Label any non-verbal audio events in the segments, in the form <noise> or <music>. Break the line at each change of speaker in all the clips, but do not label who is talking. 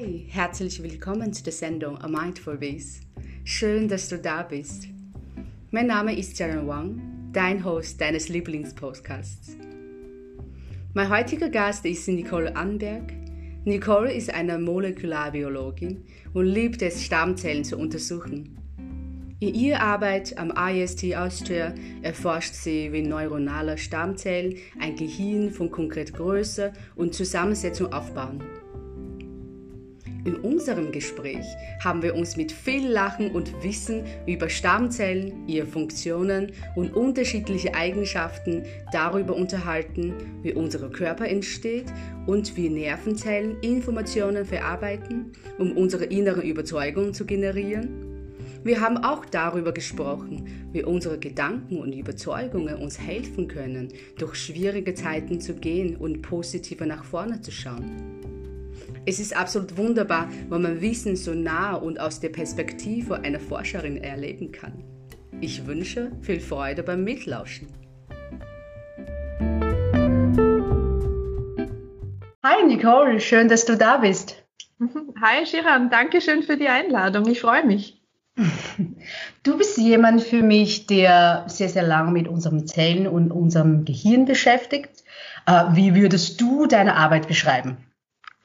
Hi, herzlich willkommen zu der Sendung A Mindful Biz. Schön, dass du da bist. Mein Name ist Jaren Wang, dein Host deines Lieblingspodcasts. Mein heutiger Gast ist Nicole Anberg. Nicole ist eine Molekularbiologin und liebt es, Stammzellen zu untersuchen. In ihrer Arbeit am IST Austria erforscht sie, wie neuronale Stammzellen ein Gehirn von konkreter Größe und Zusammensetzung aufbauen. In unserem Gespräch haben wir uns mit viel Lachen und Wissen über Stammzellen, ihre Funktionen und unterschiedliche Eigenschaften darüber unterhalten, wie unser Körper entsteht und wie Nervenzellen Informationen verarbeiten, um unsere innere Überzeugung zu generieren wir haben auch darüber gesprochen, wie unsere Gedanken und Überzeugungen uns helfen können, durch schwierige Zeiten zu gehen und positiver nach vorne zu schauen. Es ist absolut wunderbar, wenn man Wissen so nah und aus der Perspektive einer Forscherin erleben kann. Ich wünsche viel Freude beim Mitlauschen. Hi Nicole, schön, dass du da bist. <laughs>
Hi Shiran, danke schön für die Einladung. Ich freue mich. <laughs>
Du bist jemand für mich, der sehr, sehr lange mit unseren Zellen und unserem Gehirn beschäftigt. Äh, wie würdest du deine Arbeit beschreiben?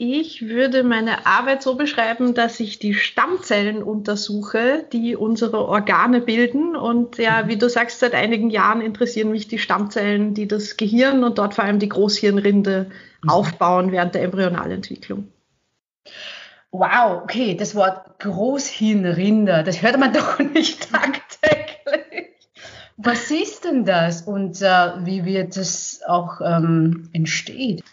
Ich würde meine Arbeit so beschreiben, dass ich die Stammzellen untersuche, die unsere Organe bilden. Und ja, mhm. wie du sagst, seit einigen Jahren interessieren mich die Stammzellen, die das Gehirn und dort vor allem die Großhirnrinde mhm. aufbauen während der Embryonalentwicklung.
Wow, okay, das Wort Großhirnrinder, das hört man <laughs> doch nicht tagtäglich. Was ist denn das und äh, wie wird das auch ähm, entsteht?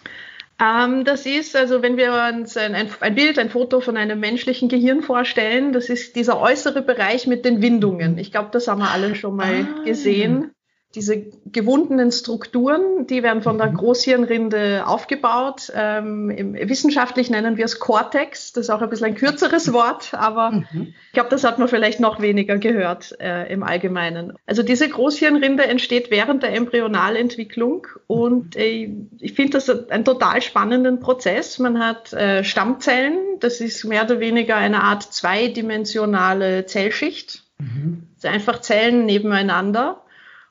Ähm, das ist, also wenn wir uns ein, ein, Bild, ein Foto von einem menschlichen Gehirn vorstellen, das ist dieser äußere Bereich mit den Windungen. Ich glaube, das haben wir alle schon mal ah. gesehen diese gewundenen Strukturen, die werden von der mhm. Großhirnrinde aufgebaut. Ähm, wissenschaftlich nennen wir es Cortex. Das ist auch ein bisschen ein kürzeres Wort, aber mhm. ich glaube, das hat man vielleicht noch weniger gehört äh, im Allgemeinen. Also diese Großhirnrinde entsteht während der Embryonalentwicklung und äh, ich finde das einen total spannenden Prozess. Man hat äh, Stammzellen, das ist mehr oder weniger eine Art zweidimensionale Zellschicht. Mhm. Also einfach Zellen nebeneinander.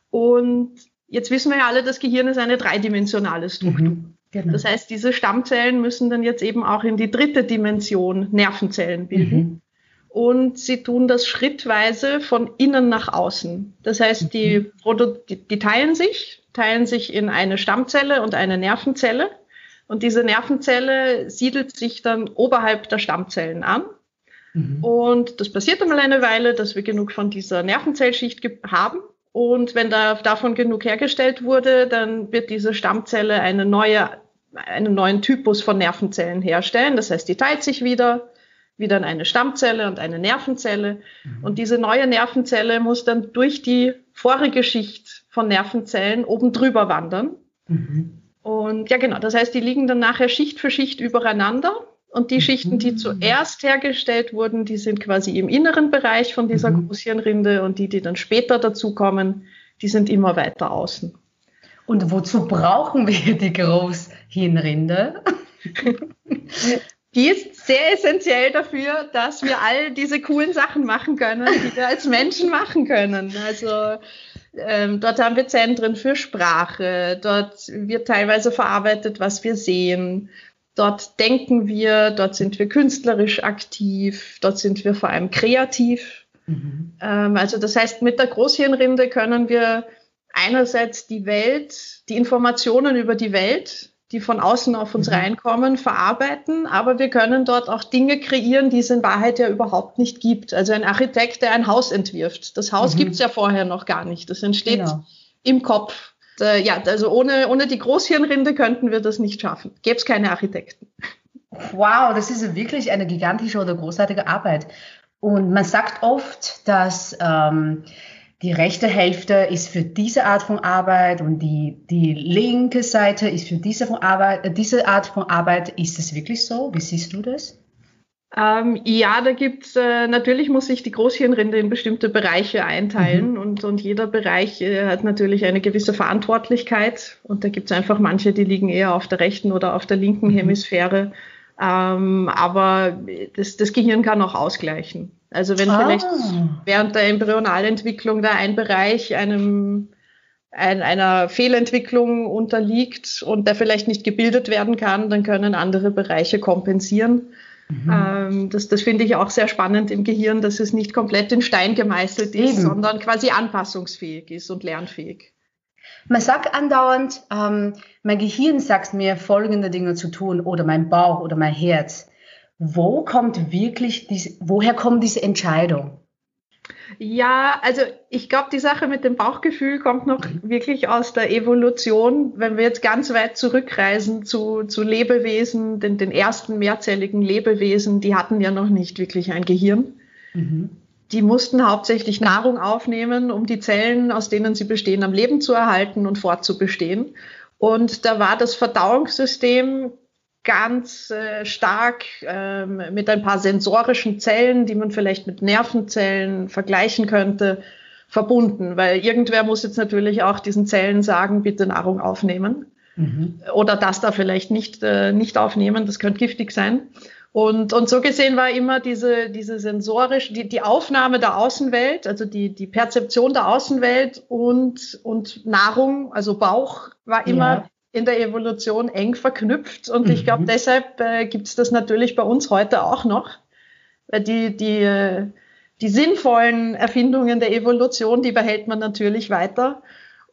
Und jetzt wissen wir ja alle, das Gehirn ist eine dreidimensionale Struktur. Mhm, genau. Das heißt, diese Stammzellen müssen dann jetzt eben auch in die dritte Dimension Nervenzellen bilden. Mhm. Und sie tun das schrittweise von innen nach außen. Das heißt, die, mhm. die, die teilen sich, teilen sich in eine Stammzelle und eine Nervenzelle. Und diese Nervenzelle siedelt sich dann oberhalb der Stammzellen an. Mhm. Und das passiert einmal eine Weile, dass wir genug von dieser Nervenzellschicht haben. Und wenn da, davon genug hergestellt wurde, dann wird diese Stammzelle eine neue, einen neuen Typus von Nervenzellen herstellen. Das heißt, die teilt sich wieder, wieder in eine Stammzelle und eine Nervenzelle. Mhm. Und diese neue Nervenzelle muss dann durch die vorige Schicht von Nervenzellen oben drüber wandern. Mhm. Und ja, genau. Das heißt, die liegen dann nachher Schicht für Schicht übereinander. Und die Schichten, die mhm. zuerst hergestellt wurden, die sind quasi im inneren Bereich von dieser mhm. Großhirnrinde und die, die dann später dazukommen, die sind immer weiter außen.
Und wozu brauchen wir die Großhirnrinde? <laughs>
Die ist sehr essentiell dafür, dass wir all diese coolen Sachen machen können, die wir als Menschen machen können. Also ähm, dort haben wir Zentren für Sprache, dort wird teilweise verarbeitet, was wir sehen. Dort denken wir, dort sind wir künstlerisch aktiv, dort sind wir vor allem kreativ. Mhm. Ähm, also das heißt, mit der Großhirnrinde können wir einerseits die Welt, die Informationen über die Welt, die von außen auf uns mhm. reinkommen, verarbeiten, aber wir können dort auch Dinge kreieren, die es in Wahrheit ja überhaupt nicht gibt. Also ein Architekt, der ein Haus entwirft. Das Haus mhm. gibt es ja vorher noch gar nicht. Das entsteht genau. im Kopf äh, ja, also ohne, ohne die Großhirnrinde könnten wir das nicht schaffen. Gäbe es keine Architekten.
Wow, das ist wirklich eine gigantische oder großartige Arbeit. Und man sagt oft, dass ähm, die rechte Hälfte ist für diese Art von Arbeit und die, die linke Seite ist für diese, von Arbeit, diese Art von Arbeit. Ist es wirklich so? Wie siehst du das?
Ähm, ja, da gibt's äh, natürlich muss sich die Großhirnrinde in bestimmte Bereiche einteilen mhm. und, und jeder Bereich äh, hat natürlich eine gewisse Verantwortlichkeit und da gibt's einfach manche, die liegen eher auf der rechten oder auf der linken mhm. Hemisphäre. Ähm, aber das, das Gehirn kann auch ausgleichen. Also wenn ah. vielleicht während der Embryonalentwicklung da ein Bereich einem ein, einer Fehlentwicklung unterliegt und der vielleicht nicht gebildet werden kann, dann können andere Bereiche kompensieren. Mhm. Ähm, das das finde ich auch sehr spannend im Gehirn, dass es nicht komplett in Stein gemeißelt ist, Eben. sondern quasi anpassungsfähig ist und lernfähig.
Man sagt andauernd, ähm, mein Gehirn sagt mir folgende Dinge zu tun oder mein Bauch oder mein Herz. Wo kommt wirklich diese, woher kommt diese Entscheidung?
Ja, also ich glaube, die Sache mit dem Bauchgefühl kommt noch wirklich aus der Evolution. Wenn wir jetzt ganz weit zurückreisen zu, zu Lebewesen, den, den ersten mehrzelligen Lebewesen, die hatten ja noch nicht wirklich ein Gehirn. Mhm. Die mussten hauptsächlich Nahrung aufnehmen, um die Zellen, aus denen sie bestehen, am Leben zu erhalten und fortzubestehen. Und da war das Verdauungssystem ganz äh, stark ähm, mit ein paar sensorischen Zellen, die man vielleicht mit Nervenzellen vergleichen könnte, verbunden, weil irgendwer muss jetzt natürlich auch diesen Zellen sagen, bitte Nahrung aufnehmen mhm. oder das da vielleicht nicht, äh, nicht aufnehmen, das könnte giftig sein. Und, und so gesehen war immer diese, diese sensorisch, die, die Aufnahme der Außenwelt, also die, die Perzeption der Außenwelt und, und Nahrung, also Bauch, war immer ja in der Evolution eng verknüpft. Und mhm. ich glaube, deshalb äh, gibt es das natürlich bei uns heute auch noch. Weil die, die, äh, die sinnvollen Erfindungen der Evolution, die behält man natürlich weiter.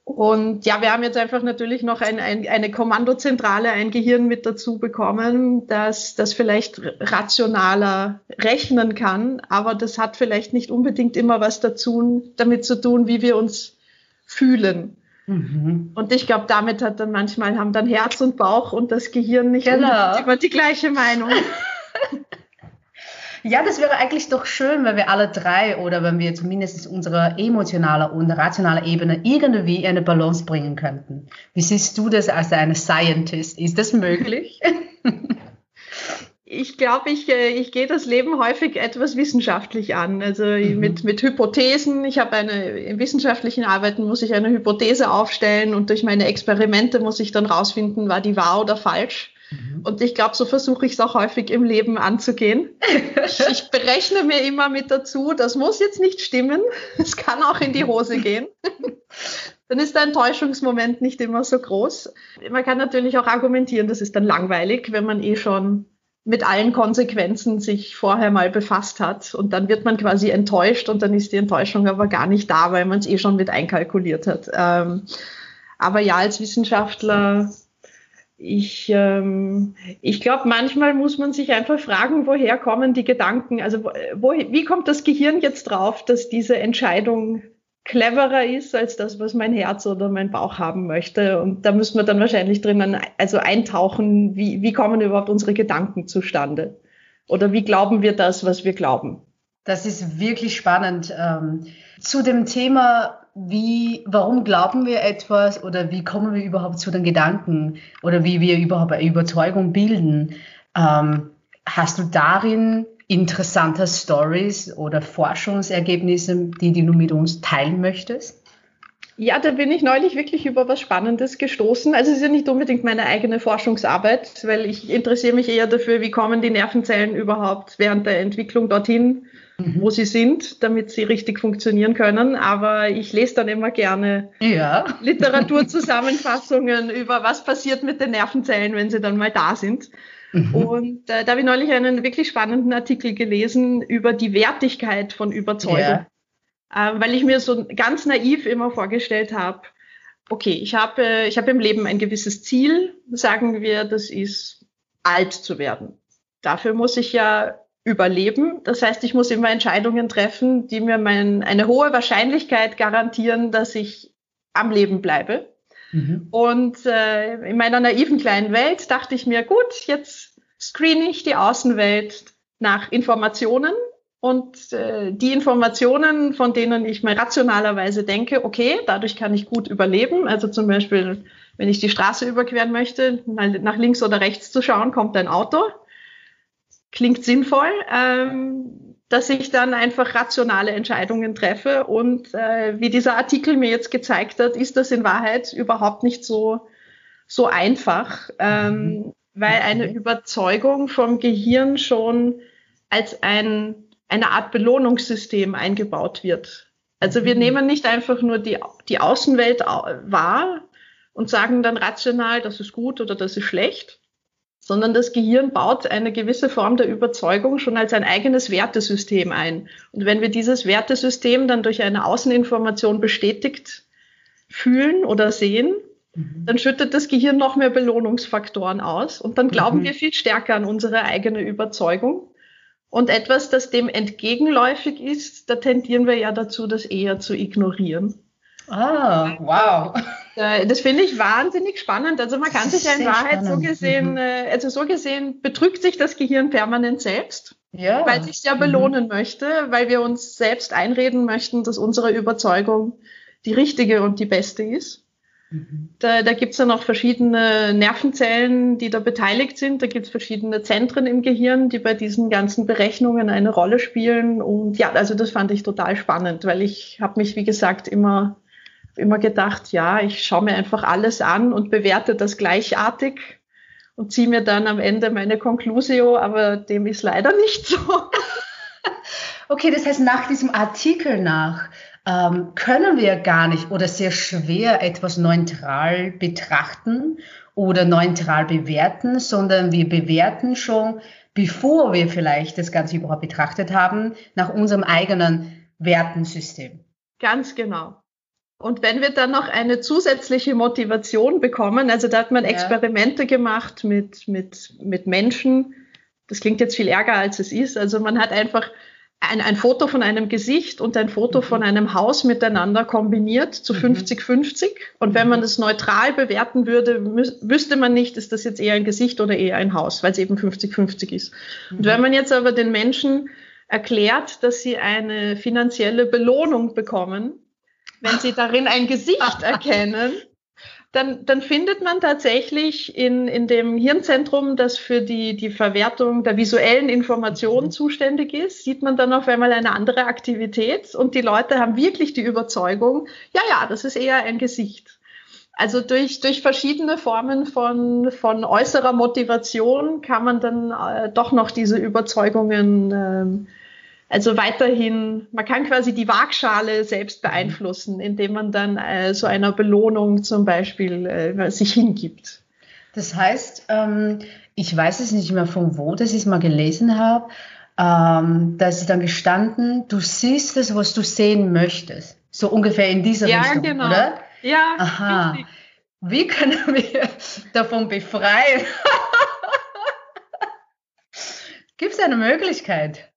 Und ja, wir haben jetzt einfach natürlich noch ein, ein, eine Kommandozentrale, ein Gehirn mit dazu bekommen, das, das vielleicht rationaler rechnen kann, aber das hat vielleicht nicht unbedingt immer was dazu, damit zu tun, wie wir uns fühlen. Mhm. Und ich glaube, damit hat dann manchmal haben dann Herz und Bauch und das Gehirn nicht genau. immer die gleiche Meinung. <laughs>
Ja, das wäre eigentlich doch schön, wenn wir alle drei oder wenn wir zumindest unsere emotionale und rationale Ebene irgendwie in eine Balance bringen könnten. Wie siehst du das als eine Scientist? Ist das möglich? <laughs>
ich glaube, ich, äh, ich gehe das Leben häufig etwas wissenschaftlich an. Also mhm. mit, mit Hypothesen. Ich habe eine, in wissenschaftlichen Arbeiten muss ich eine Hypothese aufstellen und durch meine Experimente muss ich dann rausfinden, war die wahr oder falsch. Mhm. Und ich glaube, so versuche ich es auch häufig im Leben anzugehen. <laughs> ich berechne mir immer mit dazu, das muss jetzt nicht stimmen. Es kann auch in die Hose gehen. dann ist der Enttäuschungsmoment nicht immer so groß. Man kann natürlich auch argumentieren, das ist dann langweilig, wenn man eh schon mit allen Konsequenzen sich vorher mal befasst hat. Und dann wird man quasi enttäuscht und dann ist die Enttäuschung aber gar nicht da, weil man es eh schon mit einkalkuliert hat. Ähm, aber ja, als Wissenschaftler, ich, ähm, ich glaube, manchmal muss man sich einfach fragen, woher kommen die Gedanken? Also wo, wie kommt das Gehirn jetzt drauf, dass diese Entscheidung cleverer ist als das, was mein Herz oder mein Bauch haben möchte. Und da müssen wir dann wahrscheinlich drinnen also eintauchen, wie, wie kommen überhaupt unsere Gedanken zustande? Oder wie glauben wir das, was wir glauben?
Das ist wirklich spannend. Ähm, zu dem Thema, wie, warum glauben wir etwas oder wie kommen wir überhaupt zu den Gedanken oder wie wir überhaupt eine Überzeugung bilden. Ähm, hast du darin interessante Stories oder Forschungsergebnisse, die, die du mit uns teilen möchtest?
Ja, da bin ich neulich wirklich über was Spannendes gestoßen. Also es ist ja nicht unbedingt meine eigene Forschungsarbeit, weil ich interessiere mich eher dafür, wie kommen die Nervenzellen überhaupt während der Entwicklung dorthin, mhm. wo sie sind, damit sie richtig funktionieren können. Aber ich lese dann immer gerne ja. Literaturzusammenfassungen <laughs> über was passiert mit den Nervenzellen, wenn sie dann mal da sind. Mhm. Und äh, da habe ich neulich einen wirklich spannenden Artikel gelesen über die Wertigkeit von Überzeugung. Ja. Äh, weil ich mir so ganz naiv immer vorgestellt habe, okay, ich habe äh, ich hab im Leben ein gewisses Ziel, sagen wir, das ist alt zu werden. Dafür muss ich ja überleben. Das heißt, ich muss immer Entscheidungen treffen, die mir mein, eine hohe Wahrscheinlichkeit garantieren, dass ich am Leben bleibe. Mhm. Und äh, in meiner naiven kleinen Welt dachte ich mir, gut, jetzt screene ich die Außenwelt nach Informationen und äh, die Informationen, von denen ich mal rationalerweise denke, okay, dadurch kann ich gut überleben. Also zum Beispiel, wenn ich die Straße überqueren möchte, nach links oder rechts zu schauen, kommt ein Auto. Klingt sinnvoll, ähm, dass ich dann einfach rationale Entscheidungen treffe. Und äh, wie dieser Artikel mir jetzt gezeigt hat, ist das in Wahrheit überhaupt nicht so, so einfach. Ähm, mhm weil eine Überzeugung vom Gehirn schon als ein, eine Art Belohnungssystem eingebaut wird. Also wir mhm. nehmen nicht einfach nur die, die Außenwelt wahr und sagen dann rational, das ist gut oder das ist schlecht, sondern das Gehirn baut eine gewisse Form der Überzeugung schon als ein eigenes Wertesystem ein. Und wenn wir dieses Wertesystem dann durch eine Außeninformation bestätigt fühlen oder sehen, mhm. dann schüttet das Gehirn noch mehr Belohnungsfaktoren aus und dann glauben mhm. wir viel stärker an unsere eigene Überzeugung. Und etwas, das dem entgegenläufig ist, da tendieren wir ja dazu, das eher zu ignorieren.
Ah, wow.
Äh, das finde ich wahnsinnig spannend. Also man kann sich ja in Wahrheit spannend. so gesehen, mhm. Äh, also so gesehen betrügt sich das Gehirn permanent selbst, ja. weil sich ja belohnen mhm. möchte, weil wir uns selbst einreden möchten, dass unsere Überzeugung die richtige und die beste ist. Mhm. Da, da gibt es ja noch verschiedene Nervenzellen, die da beteiligt sind. Da gibt es verschiedene Zentren im Gehirn, die bei diesen ganzen Berechnungen eine Rolle spielen. Und ja, also das fand ich total spannend, weil ich habe mich, wie gesagt, immer immer gedacht, ja, ich schaue mir einfach alles an und bewerte das gleichartig und ziehe mir dann am Ende meine Conclusio, aber dem ist leider nicht so. <laughs>
Okay, das heißt, nach diesem Artikel nach ähm, können wir gar nicht oder sehr schwer etwas neutral betrachten oder neutral bewerten, sondern wir bewerten schon, bevor wir vielleicht das Ganze überhaupt betrachtet haben, nach unserem eigenen Wertensystem.
Ganz genau. Und wenn wir dann noch eine zusätzliche Motivation bekommen, also da hat man ja. Experimente gemacht mit, mit, mit Menschen, das klingt jetzt viel ärger als es ist, also man hat einfach ein, ein Foto von einem Gesicht und ein Foto mhm. von einem Haus miteinander kombiniert zu 50-50. Mhm. Und wenn man das neutral bewerten würde, wüsste man nicht, ist das jetzt eher ein Gesicht oder eher ein Haus, weil es eben 50-50 ist. Mhm. Und wenn man jetzt aber den Menschen erklärt, dass sie eine finanzielle Belohnung bekommen, wenn Sie darin ein Gesicht <laughs> erkennen, dann, dann findet man tatsächlich in, in dem Hirnzentrum, das für die, die Verwertung der visuellen Informationen mhm. zuständig ist, sieht man dann auf einmal eine andere Aktivität und die Leute haben wirklich die Überzeugung, ja, ja, das ist eher ein Gesicht. Also durch, durch verschiedene Formen von, von äußerer Motivation kann man dann äh, doch noch diese Überzeugungen ähm, also weiterhin, man kann quasi die Waagschale selbst beeinflussen, indem man dann äh, so einer Belohnung zum Beispiel äh, sich hingibt.
Das heißt, ähm, ich weiß es nicht mehr von wo, dass ich es mal gelesen habe, ähm, da ist dann gestanden, du siehst es, was du sehen möchtest. So ungefähr in dieser ja, Richtung, genau. oder?
Ja,
Aha. Richtig. Wie können <laughs> wir davon befreien? <laughs> Gibt es eine Möglichkeit?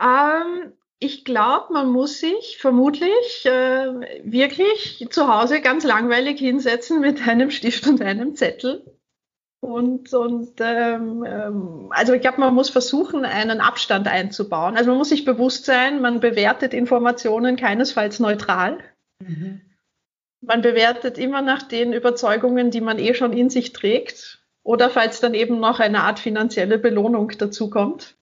Ähm, ich glaube, man muss sich vermutlich äh, wirklich zu Hause ganz langweilig hinsetzen mit einem Stift und einem Zettel. Und, und ähm, ähm, also ich glaube, man muss versuchen, einen Abstand einzubauen. Also man muss sich bewusst sein, man bewertet Informationen keinesfalls neutral. Mhm. Man bewertet immer nach den Überzeugungen, die man eh schon in sich trägt. Oder falls dann eben noch eine Art finanzielle Belohnung dazukommt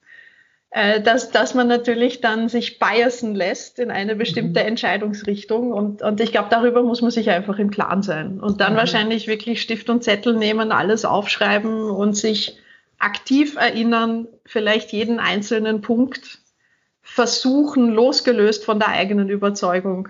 äh, dass, dass man natürlich dann sich biasen lässt in eine bestimmte mhm. Entscheidungsrichtung. Und, und ich glaube, darüber muss man sich einfach im Klaren sein. Und dann mhm. wahrscheinlich wirklich Stift und Zettel nehmen, alles aufschreiben und sich aktiv erinnern, vielleicht jeden einzelnen Punkt versuchen, losgelöst von der eigenen Überzeugung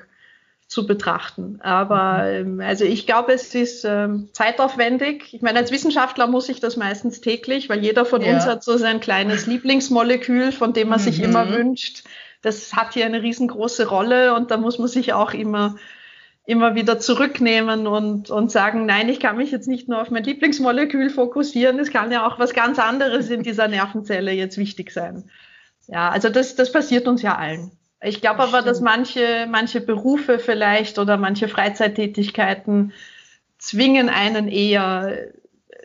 zu betrachten. Aber mhm. ähm, also ich glaube, es ist ähm, zeitaufwendig. Ich meine, als Wissenschaftler muss ich das meistens täglich, weil jeder von ja. uns hat so sein kleines Lieblingsmolekül, von dem man mhm. sich immer wünscht. Das hat hier eine riesengroße Rolle und da muss man sich auch immer immer wieder zurücknehmen und, und sagen, nein, ich kann mich jetzt nicht nur auf mein Lieblingsmolekül fokussieren, es kann ja auch was ganz anderes in dieser Nervenzelle jetzt wichtig sein. Ja, also das, das passiert uns ja allen. Ich glaube aber, dass manche, manche Berufe vielleicht oder manche Freizeittätigkeiten zwingen einen eher,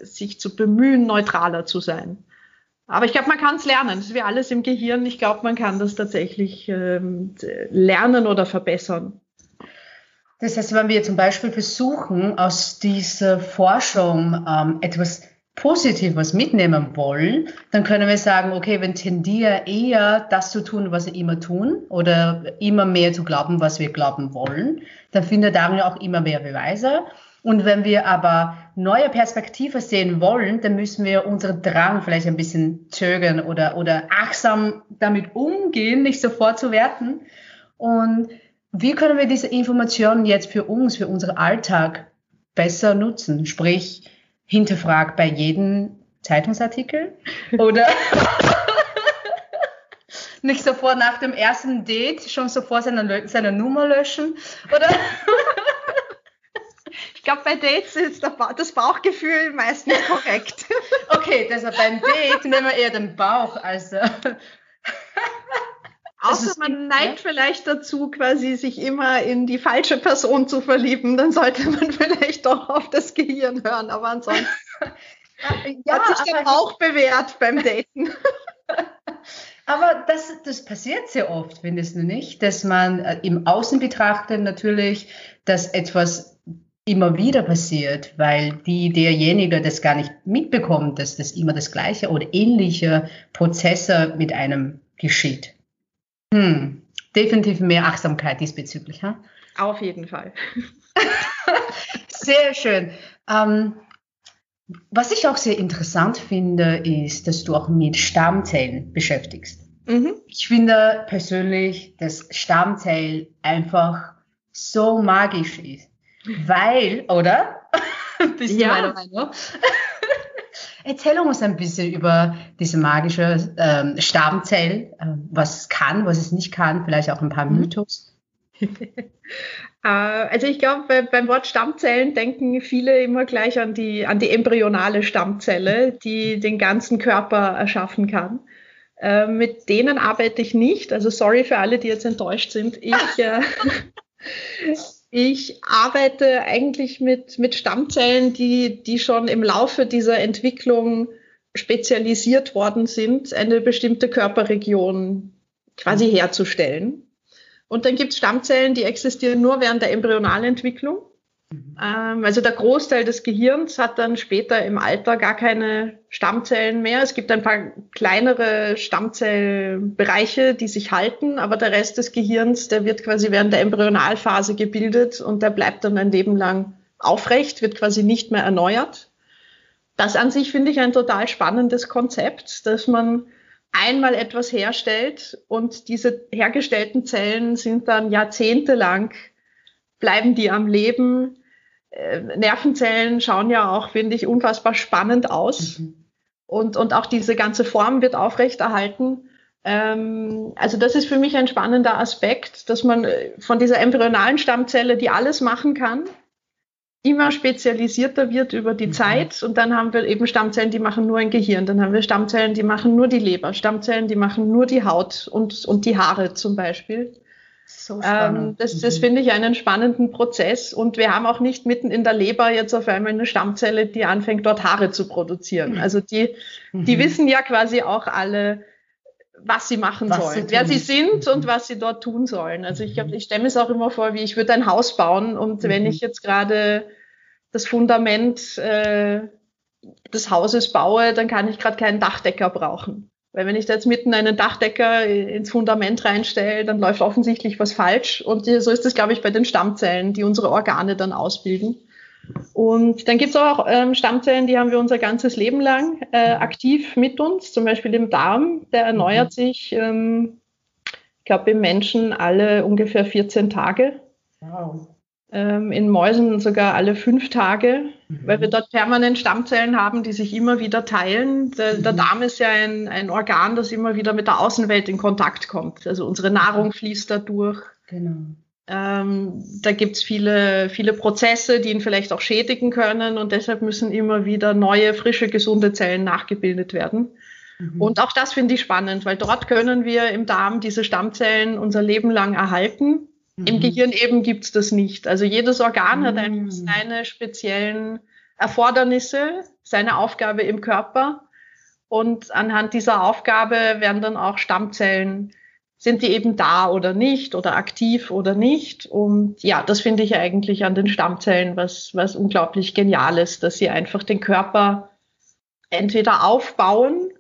sich zu bemühen, neutraler zu sein. Aber ich glaube, man kann es lernen. Das ist wie alles im Gehirn. Ich glaube, man kann das tatsächlich ähm, lernen oder verbessern.
Das heißt, wenn wir zum Beispiel versuchen, aus dieser Forschung ähm, etwas positiv was mitnehmen wollen, dann können wir sagen, okay, wir tendieren eher das zu tun, was wir immer tun oder immer mehr zu glauben, was wir glauben wollen, dann findet darin auch immer mehr Beweise. Und wenn wir aber neue Perspektive sehen wollen, dann müssen wir unseren Drang vielleicht ein bisschen zögern oder, oder achtsam damit umgehen, nicht sofort zu werten. Und wie können wir diese Informationen jetzt für uns, für unseren Alltag besser nutzen? Sprich, hinterfrag bei jedem Zeitungsartikel oder <laughs> nicht sofort nach dem ersten Date schon sofort seine, seine Nummer löschen oder <laughs>
Ich glaube, bei Dates ist das Bauchgefühl meistens korrekt.
okay, deshalb beim Date nehmen wir eher den Bauch. Also.
Außer man neigt vielleicht dazu, quasi sich immer in die falsche Person zu verlieben, dann sollte man <laughs> vielleicht doch auf das Gehirn hören. Aber ansonsten <laughs> ja, hat sich der Bauch bewährt beim Daten. <laughs>
Aber das, das passiert sehr oft, findest du nicht? Dass man äh, im Außen betrachtet natürlich, dass etwas immer wieder passiert, weil die derjenige das gar nicht mitbekommt, dass das immer das gleiche oder ähnliche Prozesse mit einem geschieht. Hm, definitiv mehr Achtsamkeit diesbezüglich. Ha?
Auf jeden Fall. <laughs>
sehr schön. Ähm, was ich auch sehr interessant finde, ist, dass du auch mit Stammzellen beschäftigst. Mhm. Ich finde persönlich, dass Stammzell einfach so magisch ist. Weil, oder? <laughs>
Bist ja. du Meinung?
Erzähl uns ein bisschen über diese magische ähm, Stammzell, äh, was es kann, was es nicht kann, vielleicht auch ein paar mhm. Mythos. <laughs>
Äh, also ich glaube, beim Wort Stammzellen denken viele immer gleich an die, an die embryonale Stammzelle, die den ganzen Körper erschaffen kann. Äh, mit denen arbeite ich nicht. Also sorry für alle, die jetzt enttäuscht sind. Ich, äh, <laughs> <laughs> Ich arbeite eigentlich mit, mit Stammzellen, die, die schon im Laufe dieser Entwicklung spezialisiert worden sind, eine bestimmte Körperregion quasi herzustellen. Und dann gibt es Stammzellen, die existieren nur während der Embryonalentwicklung. Ähm, also der Großteil des Gehirns hat dann später im Alter gar keine Stammzellen mehr. Es gibt ein paar kleinere Stammzellbereiche, die sich halten, aber der Rest des Gehirns, der wird quasi während der Embryonalphase gebildet und der bleibt dann ein Leben lang aufrecht, wird quasi nicht mehr erneuert. Das an sich finde ich ein total spannendes Konzept, dass man einmal etwas herstellt und diese hergestellten Zellen sind dann jahrzehntelang bleiben die am Leben Nervenzellen schauen ja auch, finde ich, unfassbar spannend aus. Mhm. Und, und auch diese ganze Form wird aufrechterhalten. Ähm, also das ist für mich ein spannender Aspekt, dass man äh, von dieser embryonalen Stammzelle, die alles machen kann, immer spezialisierter wird über die mhm. Zeit. Und dann haben wir eben Stammzellen, die machen nur ein Gehirn. Dann haben wir Stammzellen, die machen nur die Leber. Stammzellen, die machen nur die Haut und, und die Haare zum Beispiel. So ähm, das, das mhm. finde ich einen spannenden Prozess. Und wir haben auch nicht mitten in der Leber jetzt auf einmal eine Stammzelle, die anfängt, dort Haare zu produzieren. Mhm. Also die, die mhm. wissen ja quasi auch alle, was sie machen was sollen, sie wer sie sind und was sie dort tun sollen. Also ich, ich stelle mir es auch immer vor, wie ich würde ein Haus bauen und mhm. wenn ich jetzt gerade das Fundament äh, des Hauses baue, dann kann ich gerade keinen Dachdecker brauchen. Weil wenn ich da jetzt mitten einen Dachdecker ins Fundament reinstelle, dann läuft offensichtlich was falsch. Und so ist es, glaube ich, bei den Stammzellen, die unsere Organe dann ausbilden. Und dann gibt es auch ähm, Stammzellen, die haben wir unser ganzes Leben lang äh, aktiv mit uns, zum Beispiel im Darm. Der erneuert mhm. sich, ähm, ich glaube, im Menschen alle ungefähr 14 Tage. Wow in Mäusen sogar alle fünf Tage, mhm. weil wir dort permanent Stammzellen haben, die sich immer wieder teilen. Der, mhm. der Darm ist ja ein, ein, Organ, das immer wieder mit der Außenwelt in Kontakt kommt. Also unsere Nahrung fließt da durch. Genau. Ähm, da gibt's viele, viele Prozesse, die ihn vielleicht auch schädigen können und deshalb müssen immer wieder neue, frische, gesunde Zellen nachgebildet werden. Mhm. Und auch das finde ich spannend, weil dort können wir im Darm diese Stammzellen unser Leben lang erhalten Mhm. Im Gehirn eben gibt's das nicht. Also jedes Organ mhm. hat einfach seine speziellen Erfordernisse, seine Aufgabe im Körper. Und anhand dieser Aufgabe werden dann auch Stammzellen, sind die eben da oder nicht oder aktiv oder nicht. Und ja, das finde ich eigentlich an den Stammzellen was, was unglaublich Geniales, dass sie einfach den Körper entweder aufbauen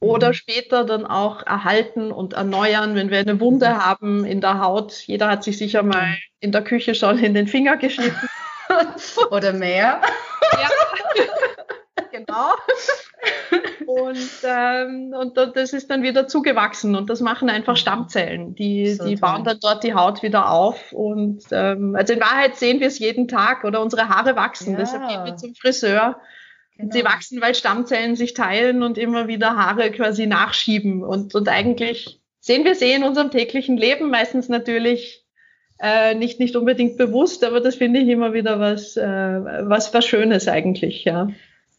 oder mhm. später dann auch erhalten und erneuern, wenn wir eine Wunde mhm. haben in der Haut. Jeder hat sich sicher mal in der Küche schon in den Finger geschnitten. <laughs>
oder mehr. Ja, <laughs>
genau. Und, ähm, und das ist dann wieder zugewachsen und das machen einfach Stammzellen. Die, so die bauen dann dort die Haut wieder auf. Und ähm, also in Wahrheit sehen wir es jeden Tag oder unsere Haare wachsen. Ja. Deshalb gehen wir zum Friseur. Genau. Sie wachsen, weil Stammzellen sich teilen und immer wieder Haare quasi nachschieben. Und, und eigentlich sehen wir sie in unserem täglichen Leben, meistens natürlich äh, nicht, nicht unbedingt bewusst, aber das finde ich immer wieder was, äh, was, was Schönes eigentlich, ja.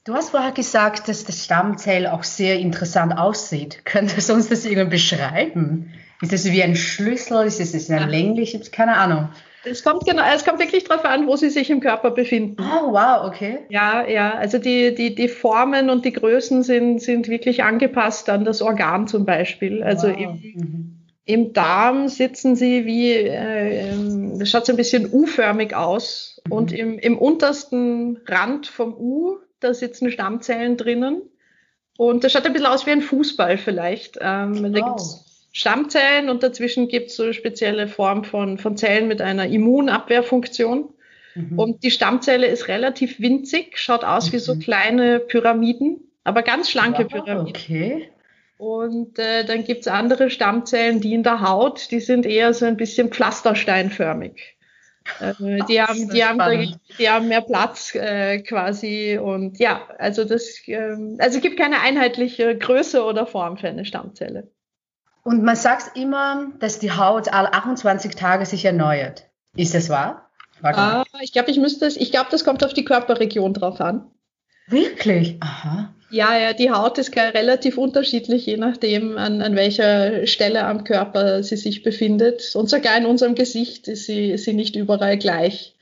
Du hast vorher gesagt, dass das Stammzell auch sehr interessant aussieht. <laughs> Könntest du uns das irgendwie beschreiben? Ist das wie ein Schlüssel? Ist es ein ja. länglich? Keine Ahnung.
Es kommt genau, es kommt wirklich darauf an, wo sie sich im Körper befinden.
Oh, wow, okay.
Ja, ja, also die, die, die Formen und die Größen sind, sind wirklich angepasst an das Organ zum Beispiel. Also wow. im, mhm. im Darm sitzen sie wie, äh, das schaut so ein bisschen U-förmig aus. Mhm. Und im, im untersten Rand vom U da sitzen Stammzellen drinnen. Und das schaut ein bisschen aus wie ein Fußball vielleicht. Ähm, wow. Da Stammzellen und dazwischen gibt es so eine spezielle Form von, von Zellen mit einer Immunabwehrfunktion. Mhm. Und die Stammzelle ist relativ winzig, schaut aus mhm. wie so mhm. kleine Pyramiden, aber ganz schlanke wow, Pyramiden.
Okay.
Und äh, dann gibt es andere Stammzellen, die in der Haut, die sind eher so ein bisschen pflastersteinförmig. Äh, <laughs> die, haben, die, haben, die haben mehr Platz äh, quasi und ja, also das, äh, also es gibt keine einheitliche Größe oder Form für eine Stammzelle.
Und man sagt immer, dass die Haut alle 28 Tage sich erneuert. Ist das wahr?
Ah, ich glaube, ich müsste es, ich glaube, das kommt auf die Körperregion drauf an.
Wirklich? Aha.
Ja, ja, die Haut ist relativ unterschiedlich, je nachdem, an, an welcher Stelle am Körper sie sich befindet. Und sogar in unserem Gesicht ist sie, ist sie nicht überall gleich.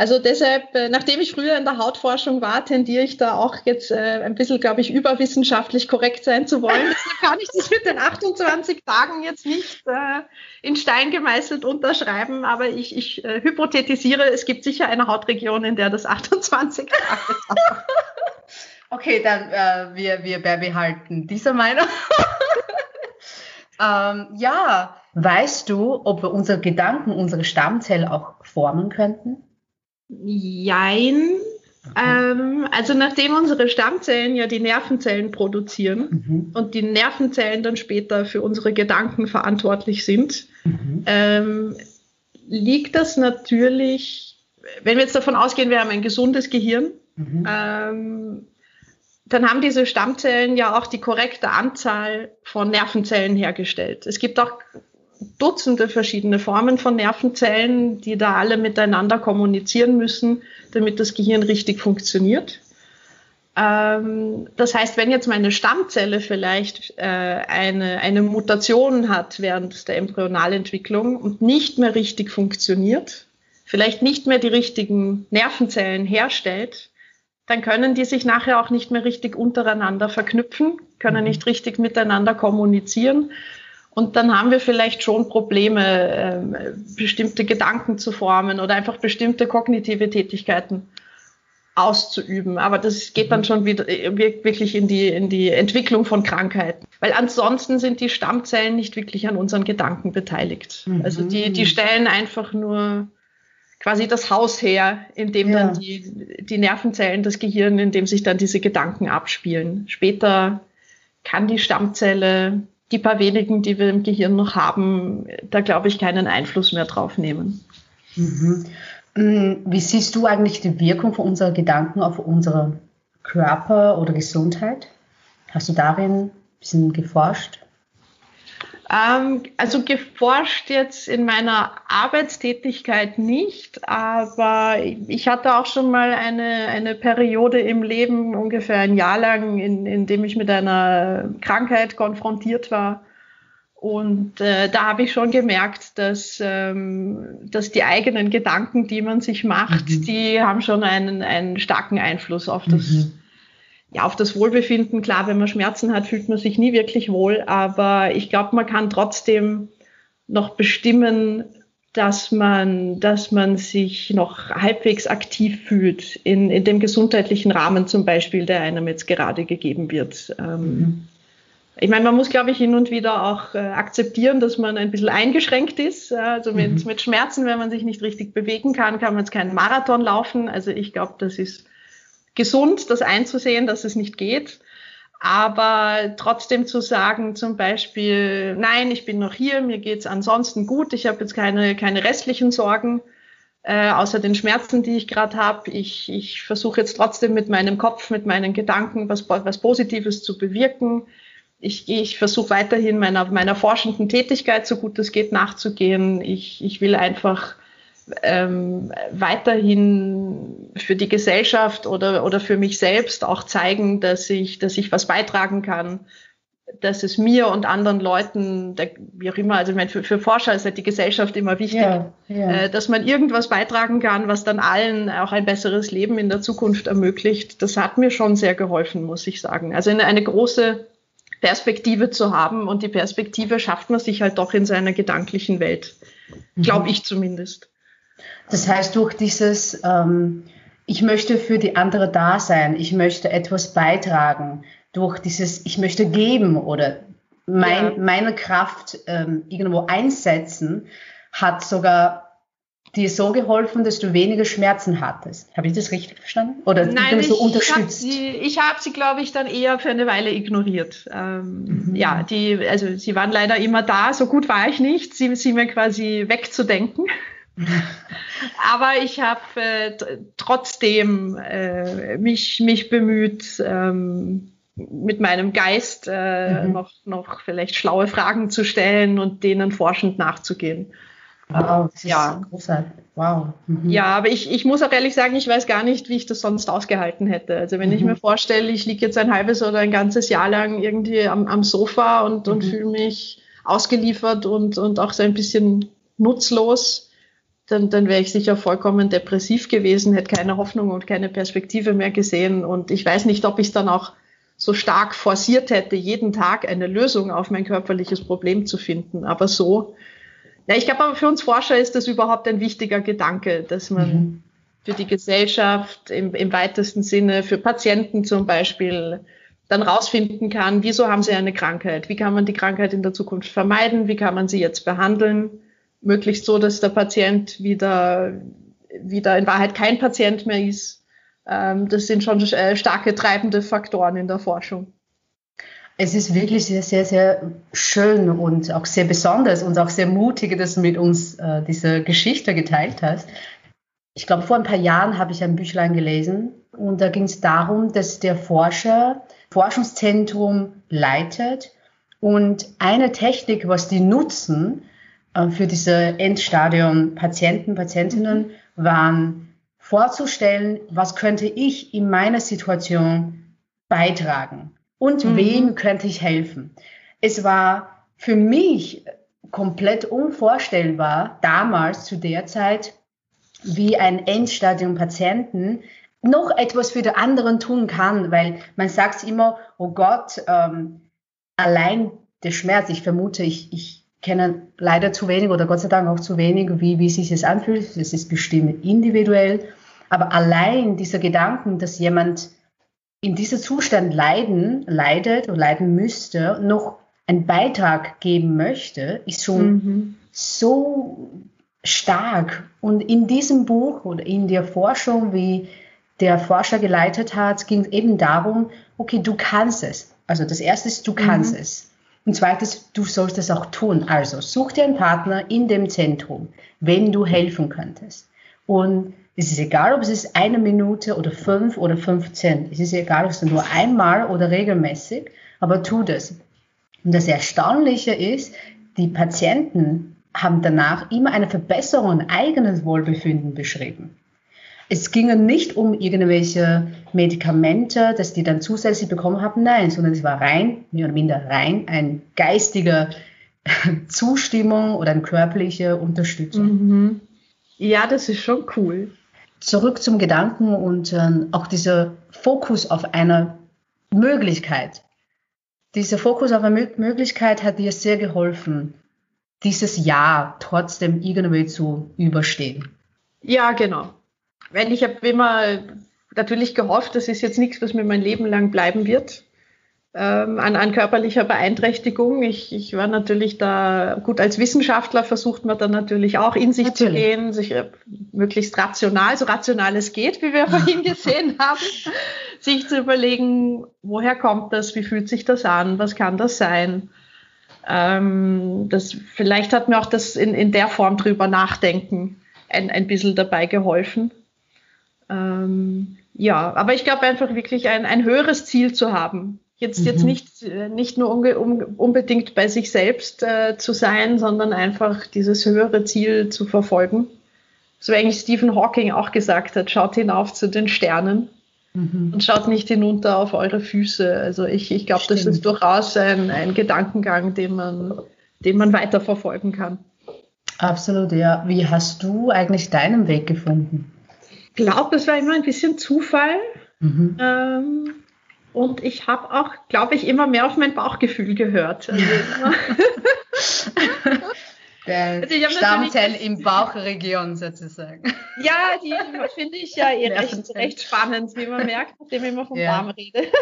Also deshalb, äh, nachdem ich früher in der Hautforschung war, tendiere ich da auch jetzt äh, ein bisschen, glaube ich, überwissenschaftlich korrekt sein zu wollen. <laughs> Deshalb kann ich das mit den 28 Tagen jetzt nicht äh, in Stein gemeißelt unterschreiben, aber ich, ich äh, hypothetisiere, es gibt sicher eine Hautregion, in der das 28 Tage dauert. <laughs>
Okay, dann äh, wir, wir behalten diese Meinung. <laughs> ähm, ja, weißt du, ob wir unsere Gedanken, unsere Stammzellen auch formen könnten?
Jein. Ähm, also nachdem unsere Stammzellen ja die Nervenzellen produzieren mhm. und die Nervenzellen dann später für unsere Gedanken verantwortlich sind, mhm. ähm, liegt das natürlich, wenn wir jetzt davon ausgehen, wir haben ein gesundes Gehirn, mhm. ähm, dann haben diese Stammzellen ja auch die korrekte Anzahl von Nervenzellen hergestellt. Es gibt auch Dutzende verschiedene Formen von Nervenzellen, die da alle miteinander kommunizieren müssen, damit das Gehirn richtig funktioniert. Ähm, das heißt, wenn jetzt meine Stammzelle vielleicht äh, eine, eine Mutation hat während der Embryonalentwicklung und nicht mehr richtig funktioniert, vielleicht nicht mehr die richtigen Nervenzellen herstellt, dann können die sich nachher auch nicht mehr richtig untereinander verknüpfen, können mhm. nicht richtig miteinander kommunizieren. Und dann haben wir vielleicht schon Probleme, äh, bestimmte Gedanken zu formen oder einfach bestimmte kognitive Tätigkeiten auszuüben. Aber das geht dann mhm. schon wieder äh, wirklich in die, in die Entwicklung von Krankheiten. Weil ansonsten sind die Stammzellen nicht wirklich an unseren Gedanken beteiligt. Mhm. Also die, die stellen einfach nur quasi das Haus her, in dem ja. dann die, die Nervenzellen, das Gehirn, in dem sich dann diese Gedanken abspielen. Später kann die Stammzelle, die paar wenigen, die wir im Gehirn noch haben, da glaube ich keinen Einfluss mehr drauf nehmen.
Mhm. Mm, wie siehst du eigentlich die Wirkung von unseren Gedanken auf unseren Körper oder Gesundheit? Hast du darin ein bisschen geforscht?
Ähm, also geforscht jetzt in meiner Arbeitstätigkeit nicht, aber ich hatte auch schon mal eine, eine Periode im Leben, ungefähr ein Jahr lang, in, in dem ich mit einer Krankheit konfrontiert war. Und äh, da habe ich schon gemerkt, dass, ähm, dass die eigenen Gedanken, die man sich macht, mhm. die haben schon einen, einen starken Einfluss auf das, mhm ja, auf das Wohlbefinden, klar, wenn man Schmerzen hat, fühlt man sich nie wirklich wohl, aber ich glaube, man kann trotzdem noch bestimmen, dass man, dass man sich noch halbwegs aktiv fühlt in, in dem gesundheitlichen Rahmen zum Beispiel, der einem jetzt gerade gegeben wird. Ähm, mhm. ich meine, man muss, glaube ich, hin und wieder auch äh, akzeptieren, dass man ein bisschen eingeschränkt ist. Also mit, mhm. mit Schmerzen, wenn man sich nicht richtig bewegen kann, kann man jetzt keinen Marathon laufen. Also ich glaube, das ist gesund, das einzusehen, dass es nicht geht. Aber trotzdem zu sagen, zum Beispiel, nein, ich bin noch hier, mir geht's ansonsten gut, ich habe jetzt keine, keine restlichen Sorgen, äh, außer den Schmerzen, die ich gerade habe. Ich, ich versuche jetzt trotzdem mit meinem Kopf, mit meinen Gedanken was, was Positives zu bewirken ich, ich versuche weiterhin meiner, meiner forschenden Tätigkeit, so gut es geht, nachzugehen. Ich, ich will einfach ähm, weiterhin für die Gesellschaft oder, oder für mich selbst auch zeigen, dass ich, dass ich was beitragen kann, dass es mir und anderen Leuten, der, wie auch immer, also ich meine, für, für Forscher ist halt die Gesellschaft immer wichtig, ja, ja. Äh, dass man irgendwas beitragen kann, was dann allen auch ein besseres Leben in der Zukunft ermöglicht. Das hat mir schon sehr geholfen, muss ich sagen. Also eine, eine große Perspektive zu haben. Und die Perspektive schafft man sich halt doch in seiner gedanklichen Welt. Glaube mhm. ich zumindest.
Das heißt, durch dieses, ähm, ich möchte für die andere da sein, ich möchte etwas beitragen, durch dieses, ich möchte geben oder mein, ja. meine Kraft ähm, irgendwo einsetzen, hat sogar dir so geholfen, dass du weniger Schmerzen hattest. Habe ich das richtig verstanden? Oder
Nein, so unterstützt? Ich habe sie, ich hab sie glaube ich, dann eher für eine Weile ignoriert. Ähm, mhm. Ja, die, also sie waren leider immer da. So gut war ich nicht, sie, sie mir quasi wegzudenken. <laughs> Aber ich habe äh, trotzdem äh, mich, mich bemüht, ähm, mit meinem Geist äh, mhm. noch, noch vielleicht schlaue Fragen zu stellen und denen forschend nachzugehen.
Wow, das ist ja. großartig. Wow.
Mhm. Ja, aber ich, ich muss auch ehrlich sagen, ich weiß gar nicht, wie ich das sonst ausgehalten hätte. Also wenn mhm. ich mir vorstelle, ich liege jetzt ein halbes oder ein ganzes Jahr lang irgendwie am, am Sofa und, mhm. und fühle mich ausgeliefert und, und auch so ein bisschen nutzlos, dann, dann wäre ich sicher vollkommen depressiv gewesen, hätte keine Hoffnung und keine Perspektive mehr gesehen. Und ich weiß nicht, ob ich es dann auch so stark forciert hätte, jeden Tag eine Lösung auf mein körperliches Problem zu finden. Aber so ja, ich glaube aber für uns Forscher ist das überhaupt ein wichtiger Gedanke, dass man mhm. für die Gesellschaft im, im weitesten Sinne, für Patienten zum Beispiel, dann rausfinden kann, wieso haben sie eine Krankheit, wie kann man die Krankheit in der Zukunft vermeiden, wie kann man sie jetzt behandeln, möglichst so, dass der Patient wieder, wieder in Wahrheit kein Patient mehr ist. Ähm, das sind schon äh, starke treibende Faktoren in der Forschung.
Es ist wirklich sehr, sehr, sehr schön und auch sehr besonders und auch sehr mutig, dass du mit uns äh, diese Geschichte geteilt hast. Ich glaube, vor ein paar Jahren habe ich ein Büchlein gelesen und da ging es darum, dass der Forscher Forschungszentrum leitet und eine Technik, was die nutzen für diese Endstadium Patienten, Patientinnen, waren vorzustellen, was könnte ich in meiner Situation beitragen und mhm. wem könnte ich helfen. Es war für mich komplett unvorstellbar, damals zu der Zeit, wie ein Endstadium-Patienten noch etwas für die anderen tun kann, weil man sagt immer, oh Gott, ähm, allein der Schmerz, ich vermute, ich, ich kenne leider zu wenig oder Gott sei Dank auch zu wenig, wie, wie sich das anfühlt, das ist bestimmt individuell, aber allein dieser Gedanken, dass jemand in diesem Zustand leiden, leidet oder leiden müsste, noch einen Beitrag geben möchte, ist schon mhm. so stark. Und in diesem Buch oder in der Forschung, wie der Forscher geleitet hat, ging es eben darum, okay, du kannst es. Also das erste ist, du kannst mhm. es. Und zweites, du sollst es auch tun. Also such dir einen Partner in dem Zentrum, wenn du helfen könntest. Und es ist egal, ob es ist eine Minute oder fünf oder 15. Es ist egal, ob es nur einmal oder regelmäßig, aber tu das. Und das Erstaunliche ist, die Patienten haben danach immer eine Verbesserung eigenes Wohlbefinden beschrieben. Es ging nicht um irgendwelche Medikamente, dass die dann zusätzlich bekommen haben, nein, sondern es war rein, mehr oder minder rein, ein geistiger <laughs> Zustimmung oder eine körperliche Unterstützung. Mhm.
Ja, das ist schon cool
zurück zum Gedanken und äh, auch dieser Fokus auf eine Möglichkeit. Dieser Fokus auf eine Möglichkeit hat dir sehr geholfen, dieses Jahr trotzdem irgendwie zu überstehen.
Ja, genau. Weil ich habe immer natürlich gehofft, das ist jetzt nichts, was mir mein Leben lang bleiben wird. ähm, an, an körperlicher Beeinträchtigung. Ich, ich war natürlich da, gut, als Wissenschaftler versucht man dann natürlich auch in sich natürlich. zu gehen, sich äh, möglichst rational, so rational es geht, wie wir <laughs> vorhin gesehen <laughs> haben, sich zu überlegen, woher kommt das, wie fühlt sich das an, was kann das sein. Ähm, das, vielleicht hat mir auch das in, in der Form drüber nachdenken ein, ein bisschen dabei geholfen. Ähm, ja, aber ich glaube einfach wirklich ein, ein höheres Ziel zu haben. Jetzt, mhm. jetzt nicht, äh, nicht nur unge, um, unbedingt bei sich selbst äh, zu sein, sondern einfach dieses höhere Ziel zu verfolgen. So wie eigentlich Stephen Hawking auch gesagt hat, schaut hinauf zu den Sternen mhm. und schaut nicht hinunter auf eure Füße. Also ich, ich glaube, das ist durchaus ein, ein Gedankengang, den man, den man weiterverfolgen kann.
Absolut, ja. Wie hast du eigentlich deinen Weg gefunden?
Ich glaube, das war immer ein bisschen Zufall. Mhm. Ähm, und ich habe auch, glaube ich, immer mehr auf mein Bauchgefühl gehört. Also <laughs>
Der also Stammzellen im Bauchregion sozusagen.
Ja, die <laughs> finde ich ja eh recht, recht, spannend, wie man merkt, nachdem ich immer vom ja. Darm rede. <laughs>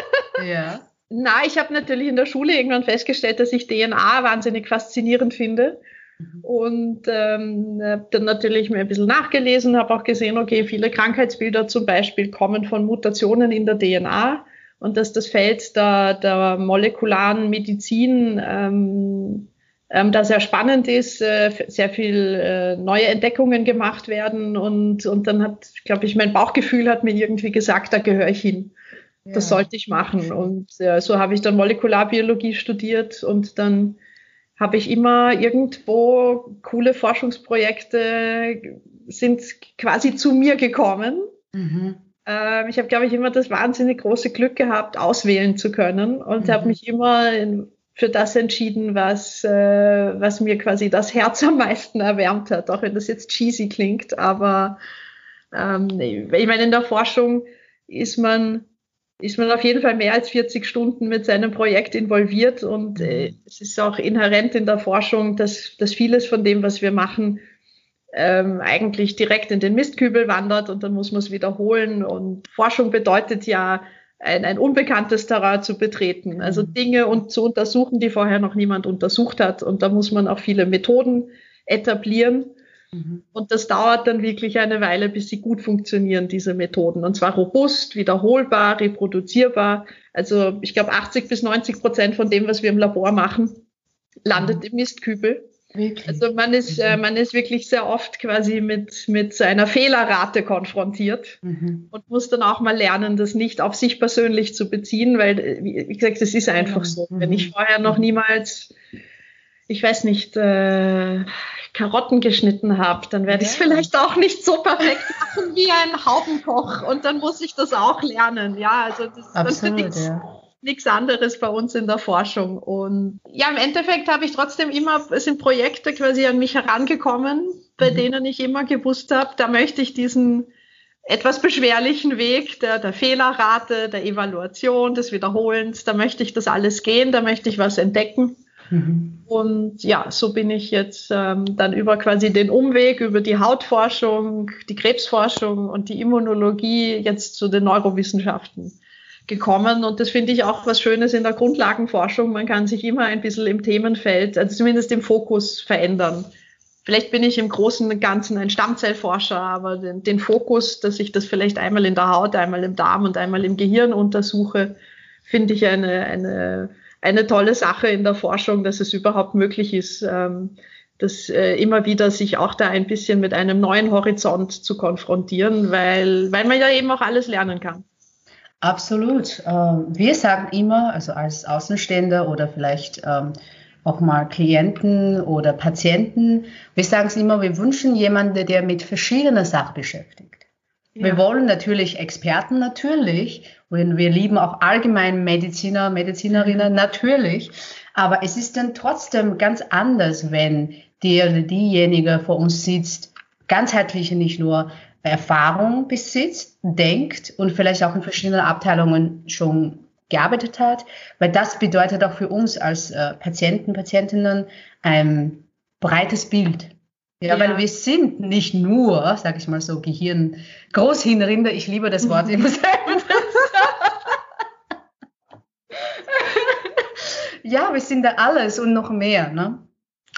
Ja. Na, ich habe natürlich in der Schule irgendwann festgestellt, dass ich DNA wahnsinnig faszinierend finde. Mhm. Und ähm, habe dann natürlich mir ein bisschen nachgelesen, habe auch gesehen, okay, viele Krankheitsbilder zum Beispiel kommen von Mutationen in der DNA und dass das Feld der, der molekularen Medizin ähm, ähm, da sehr spannend ist, äh, sehr viel äh, neue Entdeckungen gemacht werden und, und dann hat, glaube ich, mein Bauchgefühl hat mir irgendwie gesagt, da gehöre ich hin. Ja. Das sollte ich machen. Und äh, so habe ich dann Molekularbiologie studiert und dann habe ich immer irgendwo coole Forschungsprojekte sind quasi zu mir gekommen. Mhm. Ähm, ich habe, glaube ich, immer das wahnsinnig große Glück gehabt, auswählen zu können und mhm. habe mich immer in, für das entschieden, was, äh, was mir quasi das Herz am meisten erwärmt hat, auch wenn das jetzt cheesy klingt. Aber ähm, ich meine, in der Forschung ist man ist man auf jeden Fall mehr als 40 Stunden mit seinem Projekt involviert und äh, es ist auch inhärent in der Forschung, dass, dass vieles von dem, was wir machen, ähm, eigentlich direkt in den Mistkübel wandert und dann muss man es wiederholen. Und Forschung bedeutet ja, ein, ein unbekanntes Terrain zu betreten, also mhm. Dinge und zu untersuchen, die vorher noch niemand untersucht hat. Und da muss man auch viele Methoden etablieren. Mhm. Und das dauert dann wirklich eine Weile, bis sie gut funktionieren, diese Methoden. Und zwar robust, wiederholbar, reproduzierbar. Also ich glaube, 80 bis 90 Prozent von dem, was wir im Labor machen, landet mhm. im Mistkübel. Wirklich? Also man ist, äh, mhm. man ist wirklich sehr oft quasi mit, mit einer Fehlerrate konfrontiert mhm. und muss dann auch mal lernen, das nicht auf sich persönlich zu beziehen, weil, äh, wie gesagt, es ist einfach so. Mhm. Wenn ich vorher noch niemals, ich weiß nicht, äh, Karotten geschnitten habe, dann werde ich es vielleicht auch nicht so perfekt <laughs> machen wie ein Haubenkoch und dann muss ich das auch lernen. Ja, also das, Absolut, das ist ja nichts anderes bei uns in der Forschung. Und ja, im Endeffekt habe ich trotzdem immer, es sind Projekte quasi an mich herangekommen, bei mhm. denen ich immer gewusst habe, da möchte ich diesen etwas beschwerlichen Weg der, der Fehlerrate, der Evaluation, des Wiederholens, da möchte ich das alles gehen, da möchte ich was entdecken. Mhm. Und ja, so bin ich jetzt ähm, dann über quasi den Umweg, über die Hautforschung, die Krebsforschung und die Immunologie jetzt zu den Neurowissenschaften gekommen und das finde ich auch was Schönes in der Grundlagenforschung. Man kann sich immer ein bisschen im Themenfeld, also zumindest im Fokus verändern. Vielleicht bin ich im Großen und Ganzen ein Stammzellforscher, aber den, den Fokus, dass ich das vielleicht einmal in der Haut, einmal im Darm und einmal im Gehirn untersuche, finde ich eine, eine, eine tolle Sache in der Forschung, dass es überhaupt möglich ist, ähm, das äh, immer wieder sich auch da ein bisschen mit einem neuen Horizont zu konfrontieren, weil, weil man ja eben auch alles lernen kann.
Absolut. Ähm, wir sagen immer, also als Außenstehender oder vielleicht ähm, auch mal Klienten oder Patienten, wir sagen es immer, wir wünschen jemanden, der mit verschiedenen Sachen beschäftigt. Ja. Wir wollen natürlich Experten, natürlich. Und wir lieben auch allgemein Mediziner, Medizinerinnen, mhm. natürlich. Aber es ist dann trotzdem ganz anders, wenn der oder diejenige vor uns sitzt, ganzheitlich nicht nur Erfahrung besitzt, denkt und vielleicht auch in verschiedenen Abteilungen schon gearbeitet hat, weil das bedeutet auch für uns als äh, Patienten, Patientinnen ein breites Bild. Ja, ja, weil wir sind nicht nur, sag ich mal so, Gehirn, Großhirnrinde, ich liebe das Wort immer <laughs> selber. ja, wir sind da alles und noch mehr, ne?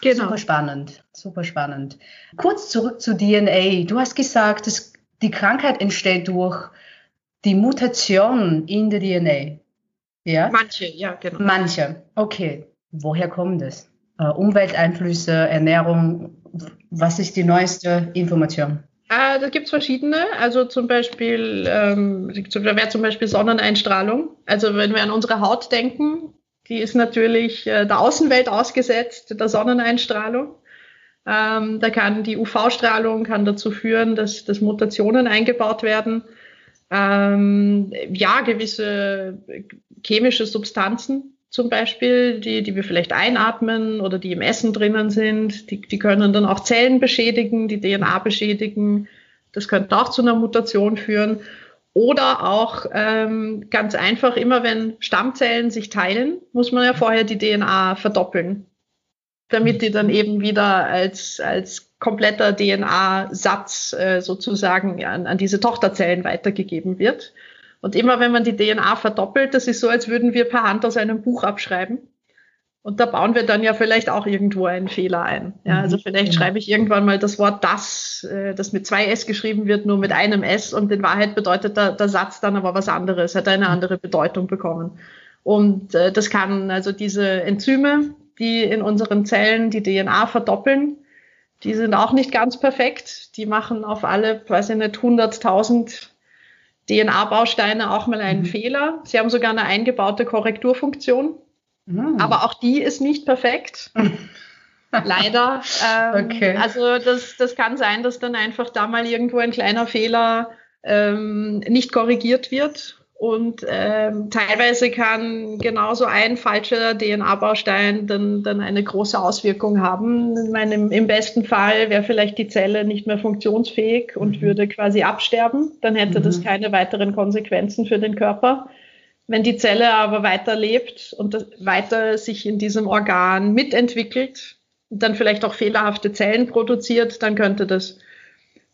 Genau.
Super spannend, super spannend. Kurz zurück zu DNA. Du hast gesagt, dass die Krankheit entsteht durch die Mutation in der DNA.
Ja? Manche, ja, genau.
Manche. Okay. Woher kommt das? Uh, Umwelteinflüsse, Ernährung. Was ist die neueste Information?
Äh, da gibt es verschiedene. Also zum Beispiel, ähm, da wäre zum Beispiel Sonneneinstrahlung. Also wenn wir an unsere Haut denken, die ist natürlich äh, der Außenwelt ausgesetzt, der Sonneneinstrahlung. Ähm, da kann die UV-Strahlung kann dazu führen, dass, dass Mutationen eingebaut werden. Ähm, ja, gewisse chemische Substanzen zum Beispiel, die, die wir vielleicht einatmen oder die im Essen drinnen sind, die, die können dann auch Zellen beschädigen, die DNA beschädigen. Das könnte auch zu einer Mutation führen. Oder auch ähm, ganz einfach, immer wenn Stammzellen sich teilen, muss man ja vorher die DNA verdoppeln, damit die dann eben wieder als, als kompletter DNA-Satz äh, sozusagen an, an diese Tochterzellen weitergegeben wird. Und immer wenn man die DNA verdoppelt, das ist so, als würden wir per Hand aus einem Buch abschreiben. Und da bauen wir dann ja vielleicht auch irgendwo einen Fehler ein. Ja, also mhm, vielleicht schreibe ich irgendwann mal das Wort das, äh, das mit zwei S geschrieben wird, nur mit einem S und in Wahrheit bedeutet der, der Satz dann aber was anderes, hat eine andere Bedeutung bekommen. Und äh, das kann also diese Enzyme, die in unseren Zellen die DNA verdoppeln, die sind auch nicht ganz perfekt. Die machen auf alle, weiß ich nicht, 100.000 DNA-Bausteine auch mal einen mhm. Fehler. Sie haben sogar eine eingebaute Korrekturfunktion. Mhm. Aber auch die ist nicht perfekt. <laughs> Leider. Ähm, okay. Also das, das kann sein, dass dann einfach da mal irgendwo ein kleiner Fehler ähm, nicht korrigiert wird. Und ähm, teilweise kann genauso ein falscher DNA-Baustein dann, dann eine große Auswirkung haben. Ich meine, im, besten Fall wäre vielleicht die Zelle nicht mehr funktionsfähig und mhm. würde quasi absterben. Dann hätte mhm. das keine weiteren Konsequenzen für den Körper. Wenn die Zelle aber weiter lebt und weiter sich in diesem Organ mitentwickelt und dann vielleicht auch fehlerhafte Zellen produziert, dann könnte das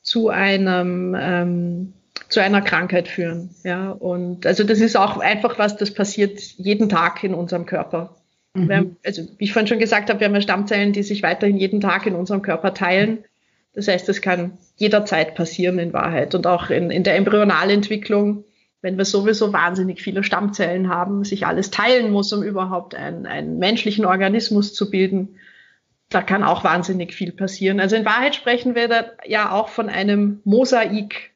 zu einem ähm, zu einer Krankheit führen. Ja, und also das ist auch einfach was, das passiert jeden Tag in unserem Körper. Mhm. Haben, also wie ich vorhin schon gesagt habe, wir haben ja Stammzellen, die sich weiterhin jeden Tag in unserem Körper teilen. Das heißt, das kann jederzeit passieren in Wahrheit und auch in, in der Embryonalentwicklung wenn wir sowieso wahnsinnig viele Stammzellen haben, sich alles teilen muss, um überhaupt einen, einen menschlichen Organismus zu bilden, da kann auch wahnsinnig viel passieren. Also in Wahrheit sprechen wir da ja auch von einem Mosaik.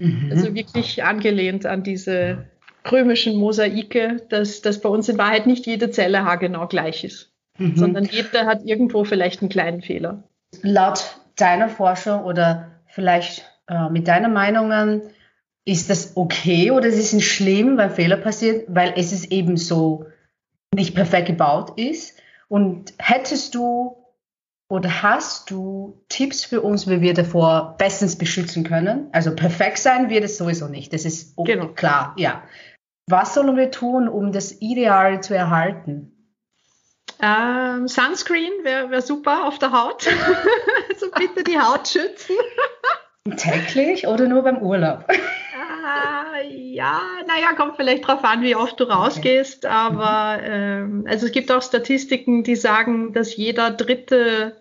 Mhm. Also wirklich angelehnt an diese römischen Mosaike, dass, dass bei uns in Wahrheit nicht jede Zelle haargenau gleich ist, mhm. sondern jeder hat irgendwo vielleicht einen kleinen Fehler.
Laut deiner Forschung oder vielleicht äh, mit deiner Meinungen, ist das okay oder ist es schlimm, weil Fehler passieren, weil es ist eben so nicht perfekt gebaut ist? Und hättest du oder hast du Tipps für uns, wie wir davor bestens beschützen können? Also perfekt sein wird es sowieso nicht, das ist genau. klar, ja. Was sollen wir tun, um das Ideal zu erhalten?
Ähm, Sunscreen wäre wär super auf der Haut. <laughs> also bitte die Haut schützen. <laughs>
Täglich oder nur beim Urlaub?
ja, naja, kommt vielleicht drauf an, wie oft du rausgehst, aber ähm, also es gibt auch Statistiken, die sagen, dass jeder dritte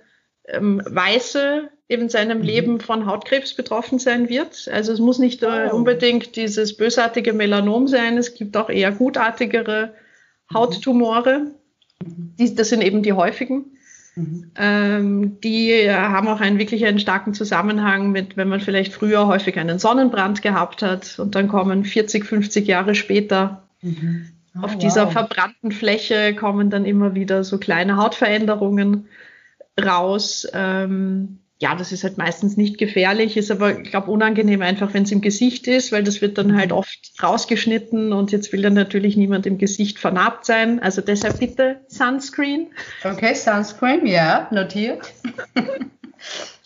ähm, Weiße in seinem mhm. Leben von Hautkrebs betroffen sein wird. Also es muss nicht äh, oh. unbedingt dieses bösartige Melanom sein, es gibt auch eher gutartigere mhm. Hauttumore. Mhm. Die, das sind eben die häufigen. Mhm. Ähm, die haben auch einen wirklich einen starken Zusammenhang mit, wenn man vielleicht früher häufig einen Sonnenbrand gehabt hat und dann kommen 40, 50 Jahre später mhm. oh, auf dieser wow. verbrannten Fläche kommen dann immer wieder so kleine Hautveränderungen raus. Ähm, ja, das ist halt meistens nicht gefährlich, ist aber, ich glaube, unangenehm einfach, wenn es im Gesicht ist, weil das wird dann halt oft rausgeschnitten und jetzt will dann natürlich niemand im Gesicht vernarbt sein. Also deshalb bitte Sunscreen.
Okay, Sunscreen, ja, notiert. <laughs>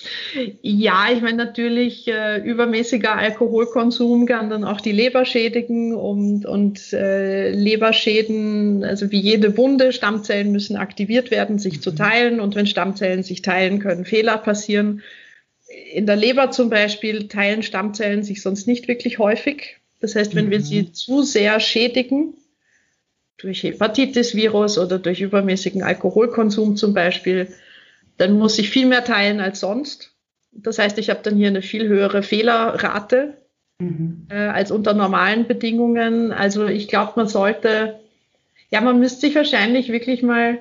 Ja, ich meine natürlich, äh, übermäßiger Alkoholkonsum kann dann auch die Leber schädigen und, und äh, Leberschäden, also wie jede Wunde, Stammzellen müssen aktiviert werden, sich zu mhm. teilen und wenn Stammzellen sich teilen, können Fehler passieren. In der Leber zum Beispiel teilen Stammzellen sich sonst nicht wirklich häufig. Das heißt, wenn wir mhm. sie zu sehr schädigen, durch Hepatitis-Virus oder durch übermäßigen Alkoholkonsum zum Beispiel, dann muss ich viel mehr teilen als sonst. Das heißt, ich habe dann hier eine viel höhere Fehlerrate mhm. äh, als unter normalen Bedingungen. Also ich glaube, man sollte, ja, man müsste sich wahrscheinlich wirklich mal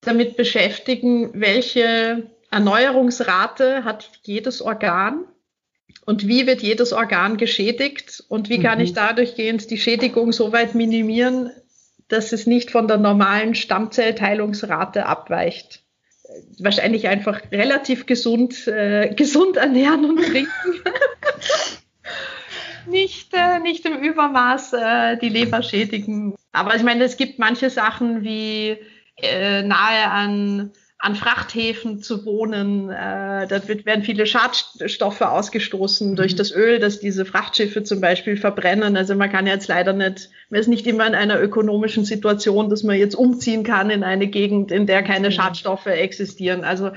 damit beschäftigen, welche Erneuerungsrate hat jedes Organ und wie wird jedes Organ geschädigt und wie kann mhm. ich dadurch gehend die Schädigung so weit minimieren, dass es nicht von der normalen Stammzellteilungsrate abweicht. Wahrscheinlich einfach relativ gesund, äh, gesund ernähren und trinken. <laughs> nicht, äh, nicht im Übermaß äh, die Leber schädigen. Aber ich meine, es gibt manche Sachen wie äh, nahe an an Frachthäfen zu wohnen. Äh, da wird, werden viele Schadstoffe ausgestoßen mhm. durch das Öl, das diese Frachtschiffe zum Beispiel verbrennen. Also man kann jetzt leider nicht, man ist nicht immer in einer ökonomischen Situation, dass man jetzt umziehen kann in eine Gegend, in der keine mhm. Schadstoffe existieren. Also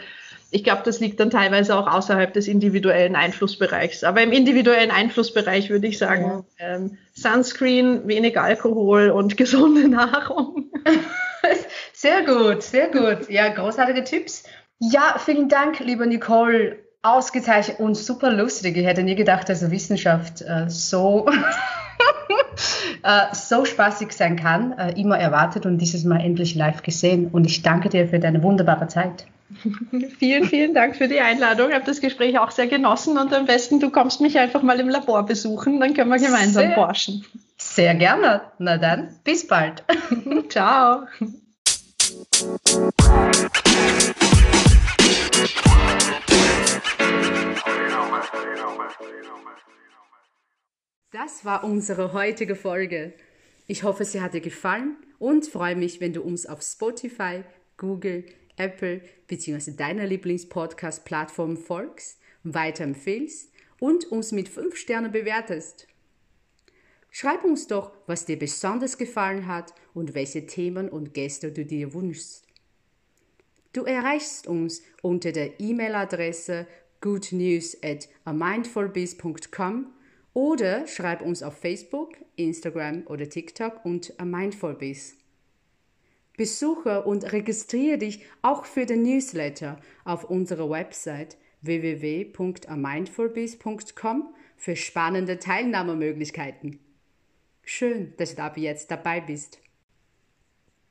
ich glaube, das liegt dann teilweise auch außerhalb des individuellen Einflussbereichs. Aber im individuellen Einflussbereich würde ich sagen, ja. ähm, Sunscreen, wenig Alkohol und <laughs> gesunde Nahrung. <laughs> <laughs>
Sehr gut, sehr gut. Ja, großartige Tipps. Ja, vielen Dank, liebe Nicole. Ausgezeichnet und super lustig. Ich hätte nie gedacht, dass Wissenschaft äh, so, <laughs> äh, so spaßig sein kann. Äh, immer erwartet und dieses Mal endlich live gesehen. Und ich danke dir für deine wunderbare Zeit. <laughs>
vielen, vielen Dank für die Einladung. Ich habe das Gespräch auch sehr genossen und am besten du kommst mich einfach mal im Labor besuchen, dann können wir gemeinsam sehr, forschen.
Sehr gerne. Na dann, bis bald. <laughs>
Ciao.
Das war unsere heutige Folge. Ich hoffe, sie hat dir gefallen und freue mich, wenn du uns auf Spotify, Google, Apple bzw. deiner Lieblingspodcast-Plattform folgst, weiterempfehlst und uns mit 5 Sternen bewertest. Schreib uns doch, was dir besonders gefallen hat und welche Themen und Gäste du dir wünschst. Du erreichst uns unter der E-Mail-Adresse goodnews at amindfulbiz.com oder schreib uns auf Facebook, Instagram oder TikTok und amindfulbiz. Besuche und registriere dich auch für den Newsletter auf unserer Website www.amindfulbiz.com für spannende Teilnahmemöglichkeiten. Schön, dass du ab jetzt dabei bist.